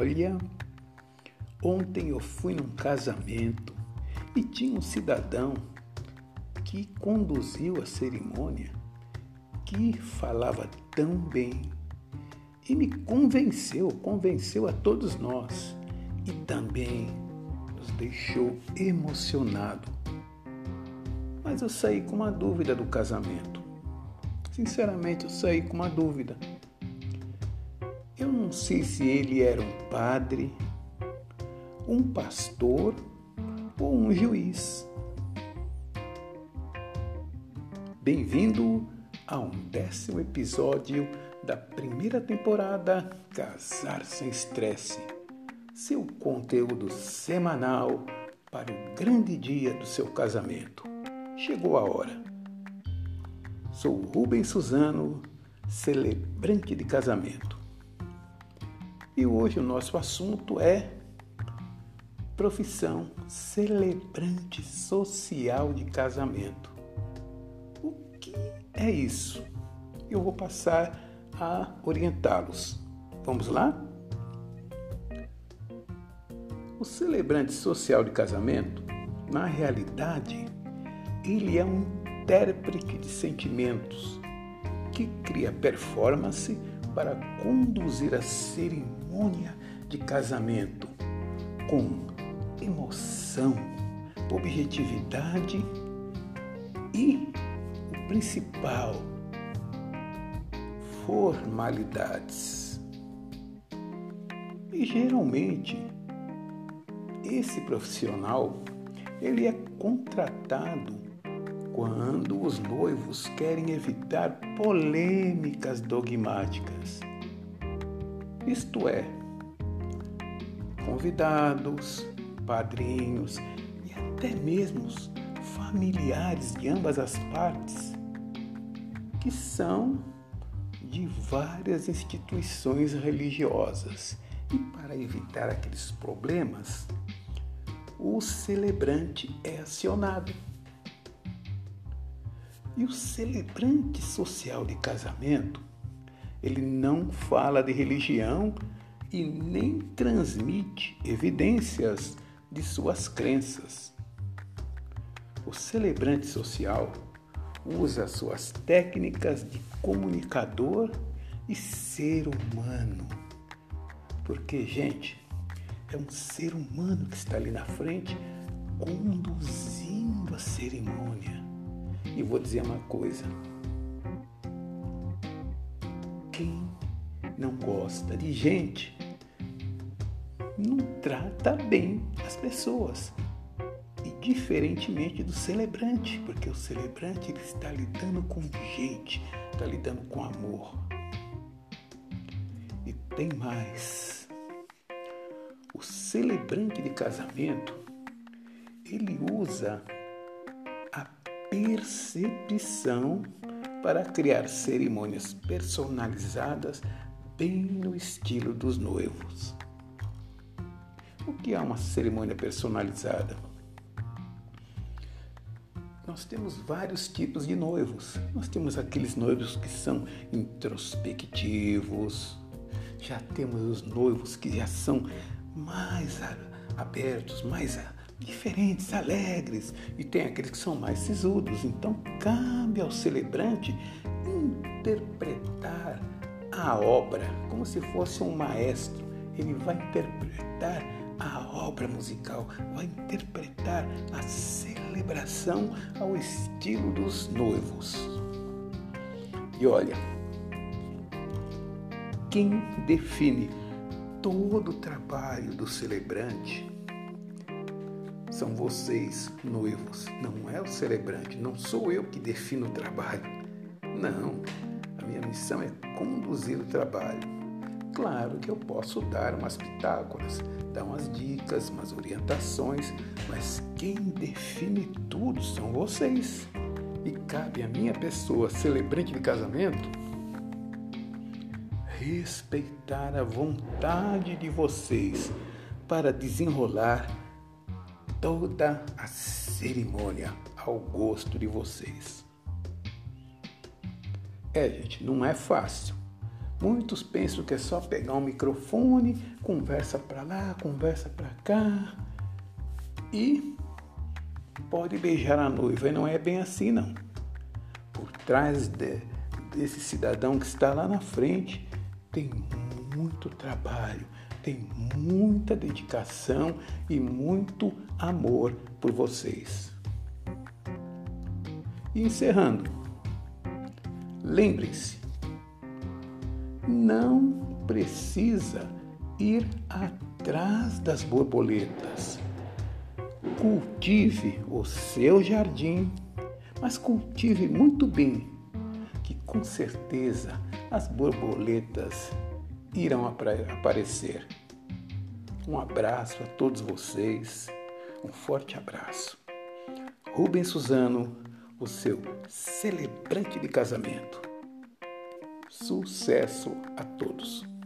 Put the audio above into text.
Olha, ontem eu fui num casamento e tinha um cidadão que conduziu a cerimônia que falava tão bem e me convenceu, convenceu a todos nós e também nos deixou emocionado. Mas eu saí com uma dúvida do casamento. Sinceramente, eu saí com uma dúvida. Não sei se ele era um padre, um pastor ou um juiz. Bem-vindo a um décimo episódio da primeira temporada Casar Sem Estresse, seu conteúdo semanal para o grande dia do seu casamento. Chegou a hora. Sou Rubens Suzano, celebrante de casamento. E hoje o nosso assunto é profissão celebrante social de casamento. O que é isso? Eu vou passar a orientá-los. Vamos lá? O celebrante social de casamento, na realidade, ele é um intérprete de sentimentos que cria performance para conduzir a cerimônia de casamento com emoção, objetividade e o principal, formalidades. E geralmente esse profissional ele é contratado quando os noivos querem evitar polêmicas dogmáticas. Isto é, convidados, padrinhos e até mesmo familiares de ambas as partes, que são de várias instituições religiosas. E para evitar aqueles problemas, o celebrante é acionado. E o celebrante social de casamento, ele não fala de religião e nem transmite evidências de suas crenças. O celebrante social usa suas técnicas de comunicador e ser humano. Porque, gente, é um ser humano que está ali na frente conduzindo a cerimônia. E vou dizer uma coisa: quem não gosta de gente não trata bem as pessoas. E diferentemente do celebrante, porque o celebrante ele está lidando com gente, está lidando com amor. E tem mais. O celebrante de casamento, ele usa a percepção para criar cerimônias personalizadas bem no estilo dos noivos. O que é uma cerimônia personalizada? Nós temos vários tipos de noivos. Nós temos aqueles noivos que são introspectivos, já temos os noivos que já são mais abertos, mais diferentes, alegres, e tem aqueles que são mais sisudos. Então, cabe ao celebrante interpretar a obra como se fosse um maestro. Ele vai interpretar a obra musical, vai interpretar a celebração ao estilo dos noivos. E olha, quem define todo o trabalho do celebrante são vocês, noivos. Não é o celebrante, não sou eu que defino o trabalho. Não, a minha missão é conduzir o trabalho Claro que eu posso dar umas pitágoras, dar umas dicas, umas orientações, mas quem define tudo são vocês. E cabe a minha pessoa, celebrante de casamento, respeitar a vontade de vocês para desenrolar toda a cerimônia ao gosto de vocês. É, gente, não é fácil Muitos pensam que é só pegar um microfone, conversa para lá, conversa para cá e pode beijar a noiva. E não é bem assim, não. Por trás de, desse cidadão que está lá na frente tem muito trabalho, tem muita dedicação e muito amor por vocês. E encerrando, lembrem-se, não precisa ir atrás das borboletas. Cultive o seu jardim, mas cultive muito bem, que com certeza as borboletas irão aparecer. Um abraço a todos vocês, um forte abraço. Rubens Suzano, o seu celebrante de casamento. Sucesso a todos!